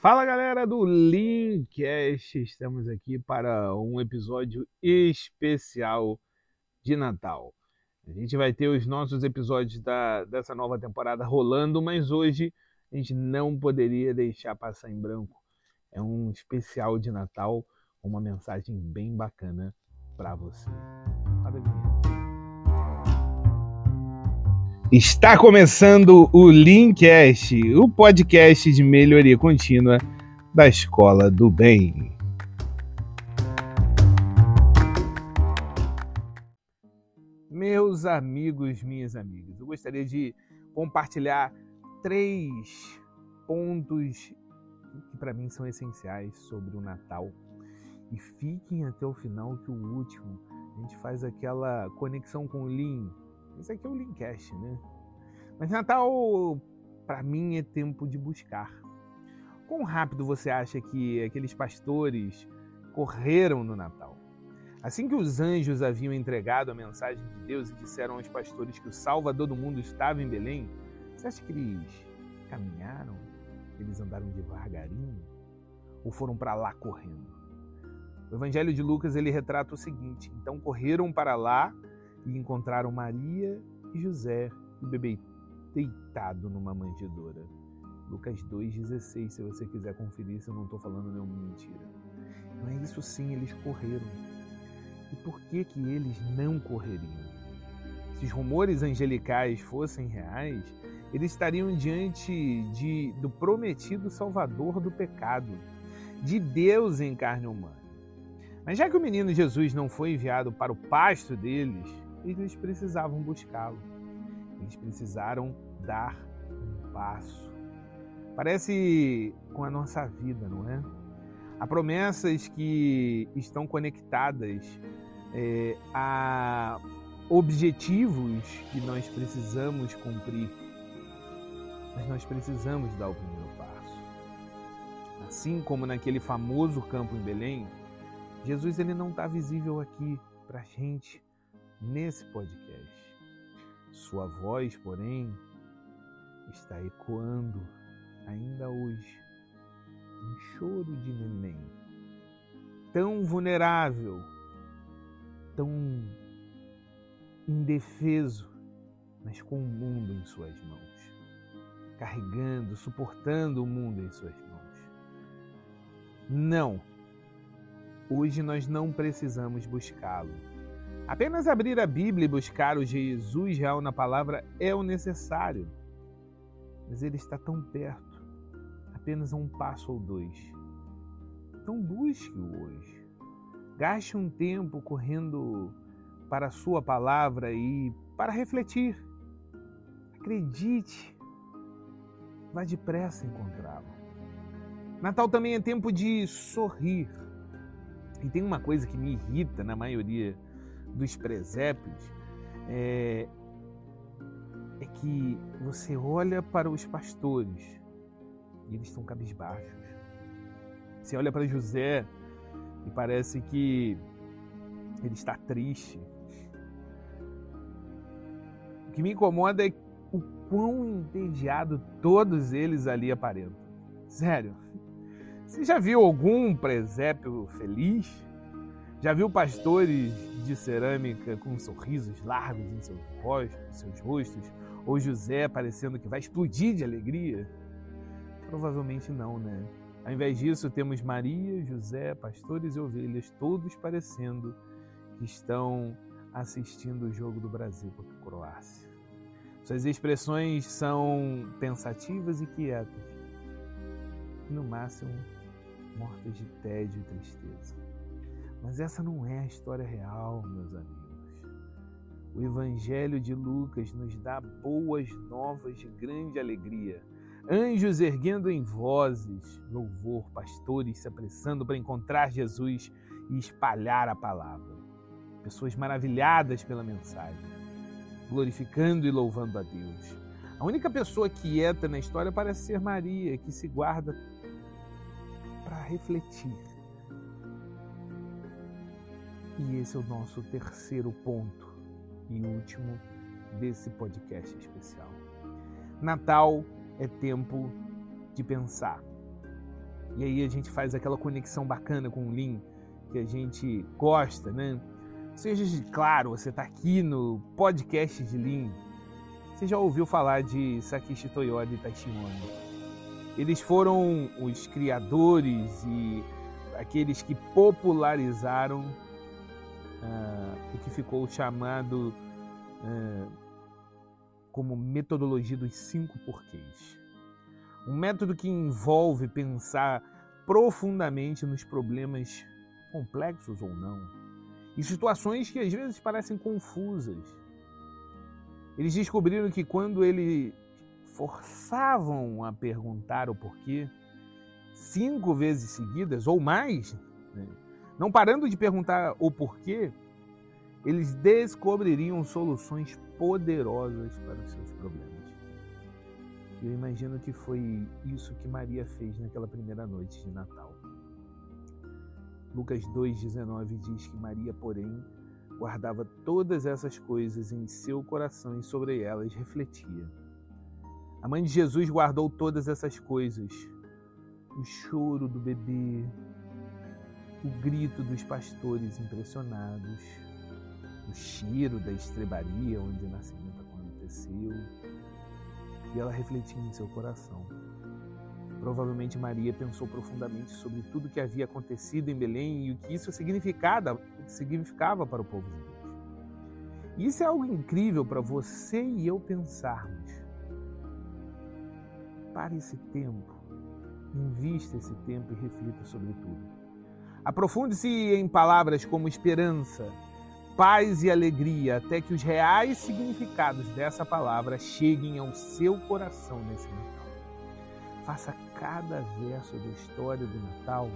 Fala galera do Linkcast, estamos aqui para um episódio especial de Natal. A gente vai ter os nossos episódios da, dessa nova temporada rolando, mas hoje a gente não poderia deixar passar em branco. É um especial de Natal com uma mensagem bem bacana para você. Está começando o Linkcast, o podcast de melhoria contínua da Escola do Bem. Meus amigos, minhas amigas, eu gostaria de compartilhar três pontos que para mim são essenciais sobre o Natal. E fiquem até o final que o último a gente faz aquela conexão com o Lean. Esse aqui é o Leancast, né? Mas Natal para mim é tempo de buscar. Quão rápido você acha que aqueles pastores correram no Natal? Assim que os anjos haviam entregado a mensagem de Deus e disseram aos pastores que o Salvador do mundo estava em Belém, você acha que eles caminharam? Eles andaram devagarinho? Ou foram para lá correndo? O Evangelho de Lucas ele retrata o seguinte: então correram para lá e encontraram Maria e José e o bebê deitado numa manjedoura. Lucas 2,16, se você quiser conferir, se eu não estou falando nenhuma mentira. Não é isso sim, eles correram. E por que que eles não correriam? Se os rumores angelicais fossem reais, eles estariam diante de, do prometido Salvador do pecado, de Deus em carne humana. Mas já que o menino Jesus não foi enviado para o pasto deles, eles precisavam buscá-lo. Eles precisaram dar um passo. Parece com a nossa vida, não é? Há promessas que estão conectadas é, a objetivos que nós precisamos cumprir, mas nós precisamos dar o primeiro passo. Assim como naquele famoso campo em Belém, Jesus ele não está visível aqui para a gente nesse podcast. Sua voz, porém, está ecoando ainda hoje. Um choro de neném, tão vulnerável, tão indefeso, mas com o mundo em suas mãos, carregando, suportando o mundo em suas mãos. Não, hoje nós não precisamos buscá-lo Apenas abrir a Bíblia e buscar o Jesus real na palavra é o necessário. Mas ele está tão perto, apenas um passo ou dois. Então busque-o hoje. Gaste um tempo correndo para a sua palavra e para refletir. Acredite, vá depressa encontrá-lo. Natal também é tempo de sorrir. E tem uma coisa que me irrita na maioria dos presépios é, é que você olha para os pastores e eles estão cabisbaixos. Você olha para José e parece que ele está triste. O que me incomoda é o quão entediado todos eles ali aparentam. Sério. Você já viu algum presépio feliz? Já viu pastores de cerâmica com sorrisos largos em seus rostos, seus rostos? Ou José parecendo que vai explodir de alegria? Provavelmente não, né? Ao invés disso, temos Maria, José, pastores e ovelhas, todos parecendo que estão assistindo o jogo do Brasil contra a Croácia. Suas expressões são pensativas e quietas, no máximo mortas de tédio e tristeza. Mas essa não é a história real, meus amigos. O Evangelho de Lucas nos dá boas novas de grande alegria. Anjos erguendo em vozes, louvor, pastores se apressando para encontrar Jesus e espalhar a palavra. Pessoas maravilhadas pela mensagem, glorificando e louvando a Deus. A única pessoa quieta na história parece ser Maria, que se guarda para refletir e esse é o nosso terceiro ponto e último desse podcast especial. Natal é tempo de pensar. E aí a gente faz aquela conexão bacana com o Lean que a gente gosta, né? Seja claro, você está aqui no podcast de Lean, você já ouviu falar de Sakishi Toyoda e Taishi Eles foram os criadores e aqueles que popularizaram uh, o que ficou chamado uh, como metodologia dos cinco porquês. Um método que envolve pensar profundamente nos problemas complexos ou não, em situações que às vezes parecem confusas. Eles descobriram que quando eles forçavam a perguntar o porquê, cinco vezes seguidas ou mais, né? Não parando de perguntar o porquê, eles descobririam soluções poderosas para os seus problemas. Eu imagino que foi isso que Maria fez naquela primeira noite de Natal. Lucas 2,19 diz que Maria, porém, guardava todas essas coisas em seu coração e sobre elas refletia. A mãe de Jesus guardou todas essas coisas. O choro do bebê, o grito dos pastores impressionados, o cheiro da estrebaria onde o nascimento aconteceu. E ela refletia em seu coração. Provavelmente Maria pensou profundamente sobre tudo que havia acontecido em Belém e o que isso significava, para o povo de Deus. Isso é algo incrível para você e eu pensarmos. Pare esse tempo, invista esse tempo e reflita sobre tudo. Aprofunde-se em palavras como esperança, paz e alegria, até que os reais significados dessa palavra cheguem ao seu coração nesse Natal. Faça cada verso da história do Natal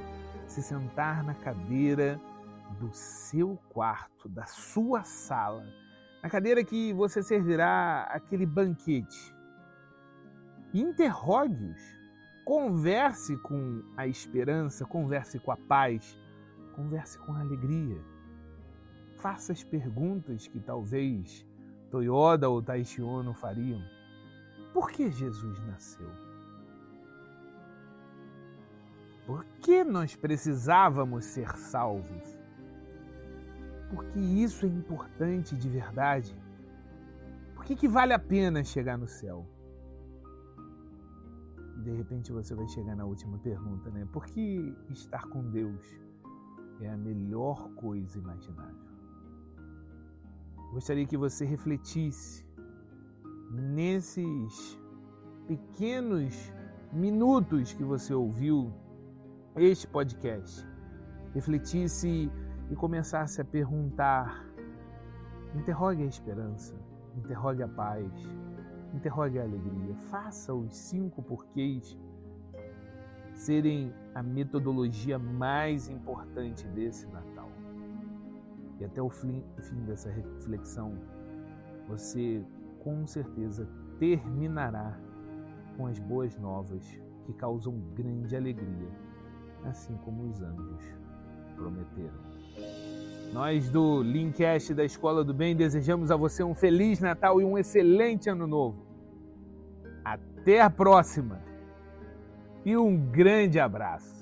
se sentar na cadeira do seu quarto, da sua sala, na cadeira que você servirá aquele banquete. Interrogue-os, converse com a esperança, converse com a paz, converse com a alegria. Faça as perguntas que talvez Toyoda ou Taishi Ono fariam. Por que Jesus nasceu? Por que nós precisávamos ser salvos? Porque isso é importante de verdade. Por que, que vale a pena chegar no céu? De repente você vai chegar na última pergunta, né? Por que estar com Deus é a melhor coisa imaginável? Gostaria que você refletisse nesses pequenos minutos que você ouviu este podcast, refletisse e começasse a perguntar, interrogue a esperança, interrogue a paz, interrogue a alegria, faça os cinco porquês serem a metodologia mais importante desse Natal. E até o fim, dessa reflexão, você com certeza terminará com as boas novas que causam grande alegria assim como os anjos prometeram. Nós do Linkcast da Escola do Bem desejamos a você um feliz Natal e um excelente Ano Novo. Até a próxima e um grande abraço.